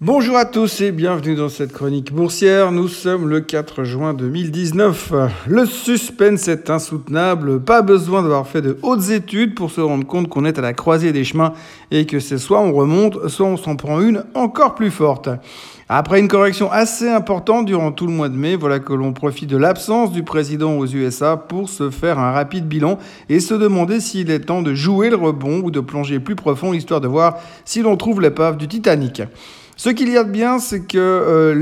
Bonjour à tous et bienvenue dans cette chronique boursière. Nous sommes le 4 juin 2019. Le suspense est insoutenable. Pas besoin d'avoir fait de hautes études pour se rendre compte qu'on est à la croisée des chemins et que c'est soit on remonte, soit on s'en prend une encore plus forte. Après une correction assez importante durant tout le mois de mai, voilà que l'on profite de l'absence du président aux USA pour se faire un rapide bilan et se demander s'il est temps de jouer le rebond ou de plonger plus profond histoire de voir si l'on trouve l'épave du Titanic. Ce qu'il y a de bien, c'est que euh,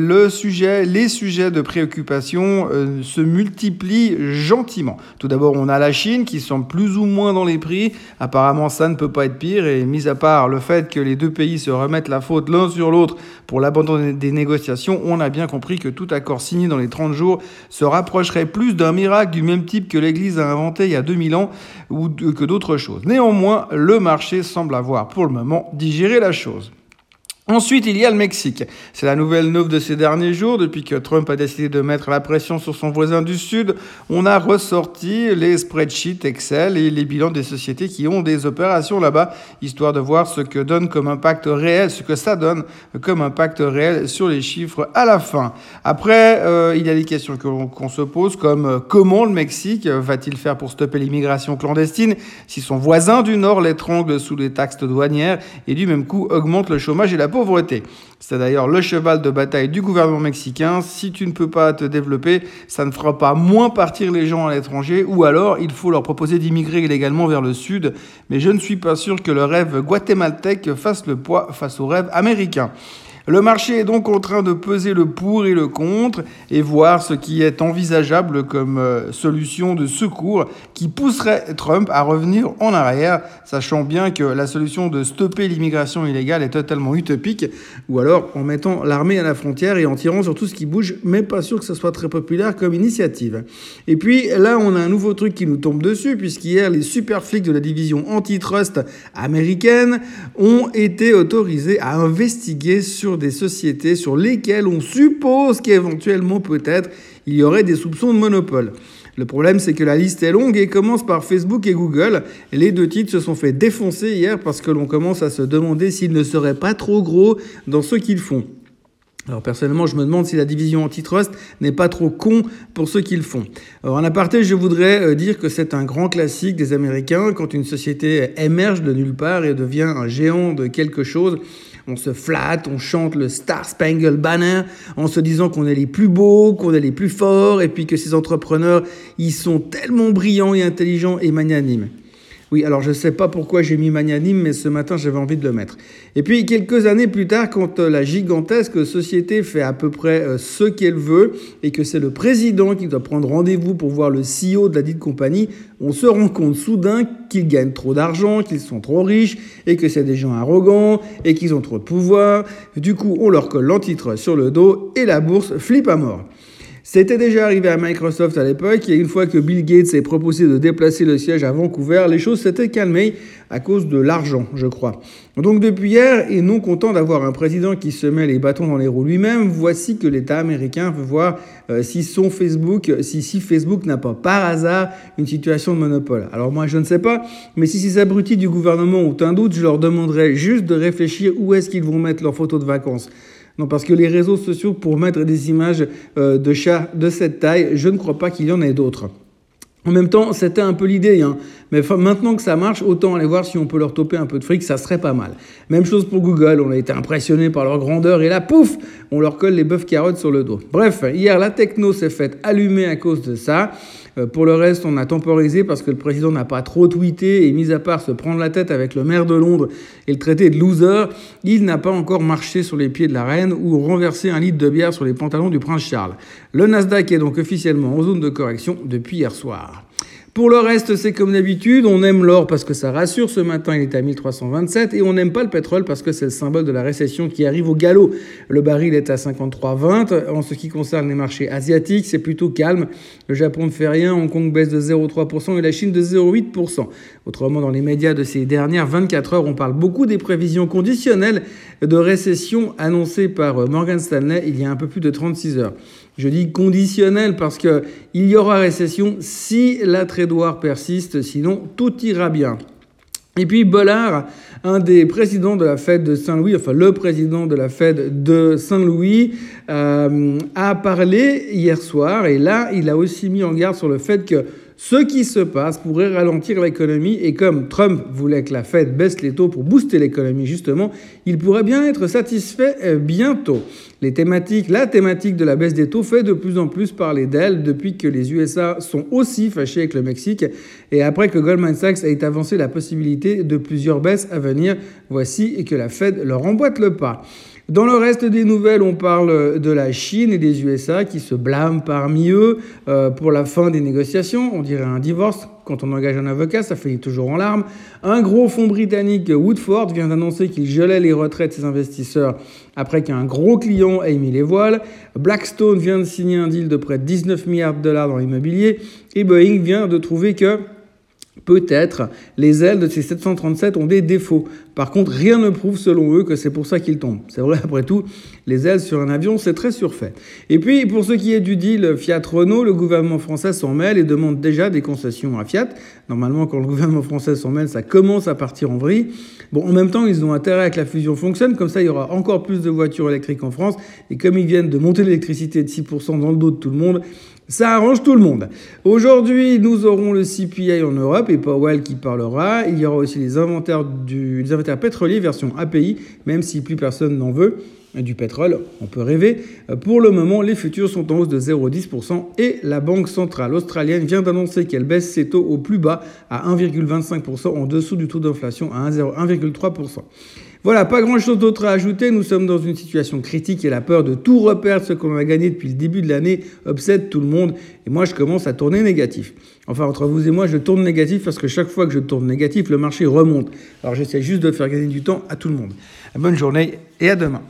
les sujets de préoccupation euh, se multiplient gentiment. Tout d'abord, on a la Chine qui semble plus ou moins dans les prix. Apparemment, ça ne peut pas être pire. Et mis à part le fait que les deux pays se remettent la faute l'un sur l'autre pour l'abandon des négociations, on a bien compris que tout accord signé dans les 30 jours se rapprocherait plus d'un miracle du même type que l'Église a inventé il y a 2000 ans ou que d'autres choses. Néanmoins, le marché semble avoir pour le moment digéré la chose. Ensuite, il y a le Mexique. C'est la nouvelle neuve de ces derniers jours. Depuis que Trump a décidé de mettre la pression sur son voisin du Sud, on a ressorti les spreadsheets Excel et les bilans des sociétés qui ont des opérations là-bas, histoire de voir ce que donne comme impact réel, ce que ça donne comme impact réel sur les chiffres à la fin. Après, euh, il y a des questions qu'on se pose, comme euh, comment le Mexique va-t-il faire pour stopper l'immigration clandestine si son voisin du Nord l'étrangle sous les taxes douanières et du même coup augmente le chômage et la pauvreté. C'est d'ailleurs le cheval de bataille du gouvernement mexicain. Si tu ne peux pas te développer, ça ne fera pas moins partir les gens à l'étranger, ou alors il faut leur proposer d'immigrer illégalement vers le sud. Mais je ne suis pas sûr que le rêve guatémaltèque fasse le poids face au rêve américain. Le marché est donc en train de peser le pour et le contre et voir ce qui est envisageable comme euh, solution de secours qui pousserait Trump à revenir en arrière, sachant bien que la solution de stopper l'immigration illégale est totalement utopique, ou alors en mettant l'armée à la frontière et en tirant sur tout ce qui bouge, mais pas sûr que ce soit très populaire comme initiative. Et puis là, on a un nouveau truc qui nous tombe dessus, puisqu'hier, les super flics de la division antitrust américaine ont été autorisés à investiguer sur des sociétés sur lesquelles on suppose qu'éventuellement peut-être il y aurait des soupçons de monopole. Le problème, c'est que la liste est longue et commence par Facebook et Google. Les deux titres se sont fait défoncer hier parce que l'on commence à se demander s'ils ne seraient pas trop gros dans ce qu'ils font. Alors personnellement, je me demande si la division antitrust n'est pas trop con pour ce qu'ils font. Alors en aparté, je voudrais euh, dire que c'est un grand classique des Américains quand une société émerge de nulle part et devient un géant de quelque chose on se flatte, on chante le Star Spangled Banner en se disant qu'on est les plus beaux, qu'on est les plus forts, et puis que ces entrepreneurs, ils sont tellement brillants et intelligents et magnanimes. Oui, alors je ne sais pas pourquoi j'ai mis magnanime, mais ce matin j'avais envie de le mettre. Et puis quelques années plus tard, quand euh, la gigantesque société fait à peu près euh, ce qu'elle veut et que c'est le président qui doit prendre rendez-vous pour voir le CEO de la dite compagnie, on se rend compte soudain qu'ils gagnent trop d'argent, qu'ils sont trop riches et que c'est des gens arrogants et qu'ils ont trop de pouvoir. Du coup, on leur colle l'antitre sur le dos et la bourse flippe à mort. C'était déjà arrivé à Microsoft à l'époque, et une fois que Bill Gates s'est proposé de déplacer le siège à Vancouver, les choses s'étaient calmées à cause de l'argent, je crois. Donc depuis hier, et non content d'avoir un président qui se met les bâtons dans les roues lui-même, voici que l'État américain veut voir euh, si son Facebook, si, si Facebook n'a pas par hasard une situation de monopole. Alors moi je ne sais pas, mais si ces abrutis du gouvernement ont un doute, je leur demanderai juste de réfléchir où est-ce qu'ils vont mettre leurs photos de vacances. Non, parce que les réseaux sociaux, pour mettre des images euh, de chats de cette taille, je ne crois pas qu'il y en ait d'autres. En même temps, c'était un peu l'idée, hein. mais maintenant que ça marche, autant aller voir si on peut leur toper un peu de fric, ça serait pas mal. Même chose pour Google, on a été impressionné par leur grandeur et là, pouf, on leur colle les bœufs carottes sur le dos. Bref, hier, la techno s'est faite allumer à cause de ça. Euh, pour le reste, on a temporisé parce que le président n'a pas trop tweeté et mis à part se prendre la tête avec le maire de Londres et le traité de loser, il n'a pas encore marché sur les pieds de la reine ou renversé un litre de bière sur les pantalons du prince Charles. Le Nasdaq est donc officiellement en zone de correction depuis hier soir. Pour le reste, c'est comme d'habitude, on aime l'or parce que ça rassure. Ce matin, il est à 1327 et on n'aime pas le pétrole parce que c'est le symbole de la récession qui arrive au galop. Le baril est à 53,20. En ce qui concerne les marchés asiatiques, c'est plutôt calme. Le Japon ne fait rien, Hong Kong baisse de 0,3% et la Chine de 0,8%. Autrement, dans les médias de ces dernières 24 heures, on parle beaucoup des prévisions conditionnelles de récession annoncées par Morgan Stanley il y a un peu plus de 36 heures. Je dis conditionnel parce qu'il y aura récession si la trédoire persiste, sinon tout ira bien. Et puis Bollard, un des présidents de la Fed de Saint-Louis, enfin le président de la Fed de Saint-Louis, euh, a parlé hier soir et là, il a aussi mis en garde sur le fait que ce qui se passe pourrait ralentir l'économie et comme Trump voulait que la Fed baisse les taux pour booster l'économie justement, il pourrait bien être satisfait euh, bientôt. La thématique de la baisse des taux fait de plus en plus parler d'elle depuis que les USA sont aussi fâchés avec le Mexique et après que Goldman Sachs ait avancé la possibilité de plusieurs baisses à venir. Voici que la Fed leur emboîte le pas. Dans le reste des nouvelles, on parle de la Chine et des USA qui se blâment parmi eux euh, pour la fin des négociations. On dirait un divorce. Quand on engage un avocat, ça finit toujours en larmes. Un gros fonds britannique, Woodford, vient d'annoncer qu'il gelait les retraits de ses investisseurs après qu'un gros client ait mis les voiles. Blackstone vient de signer un deal de près de 19 milliards de dollars dans l'immobilier. Et Boeing vient de trouver que Peut-être les ailes de ces 737 ont des défauts. Par contre, rien ne prouve selon eux que c'est pour ça qu'ils tombent. C'est vrai, après tout, les ailes sur un avion, c'est très surfait. Et puis, pour ce qui est du deal Fiat-Renault, le gouvernement français s'en mêle et demande déjà des concessions à Fiat. Normalement, quand le gouvernement français s'en mêle, ça commence à partir en vrille. Bon, en même temps, ils ont intérêt à que la fusion fonctionne. Comme ça, il y aura encore plus de voitures électriques en France. Et comme ils viennent de monter l'électricité de 6% dans le dos de tout le monde, ça arrange tout le monde. Aujourd'hui, nous aurons le CPI en Europe et Powell qui parlera. Il y aura aussi les inventaires, du, les pétroliers version API, même si plus personne n'en veut du pétrole, on peut rêver. Pour le moment, les futurs sont en hausse de 0,10% et la Banque centrale australienne vient d'annoncer qu'elle baisse ses taux au plus bas à 1,25% en dessous du taux d'inflation à 1,3%. Voilà, pas grand-chose d'autre à ajouter. Nous sommes dans une situation critique et la peur de tout reperdre ce qu'on a gagné depuis le début de l'année obsède tout le monde. Et moi, je commence à tourner négatif. Enfin, entre vous et moi, je tourne négatif parce que chaque fois que je tourne négatif, le marché remonte. Alors j'essaie juste de faire gagner du temps à tout le monde. Bonne journée et à demain.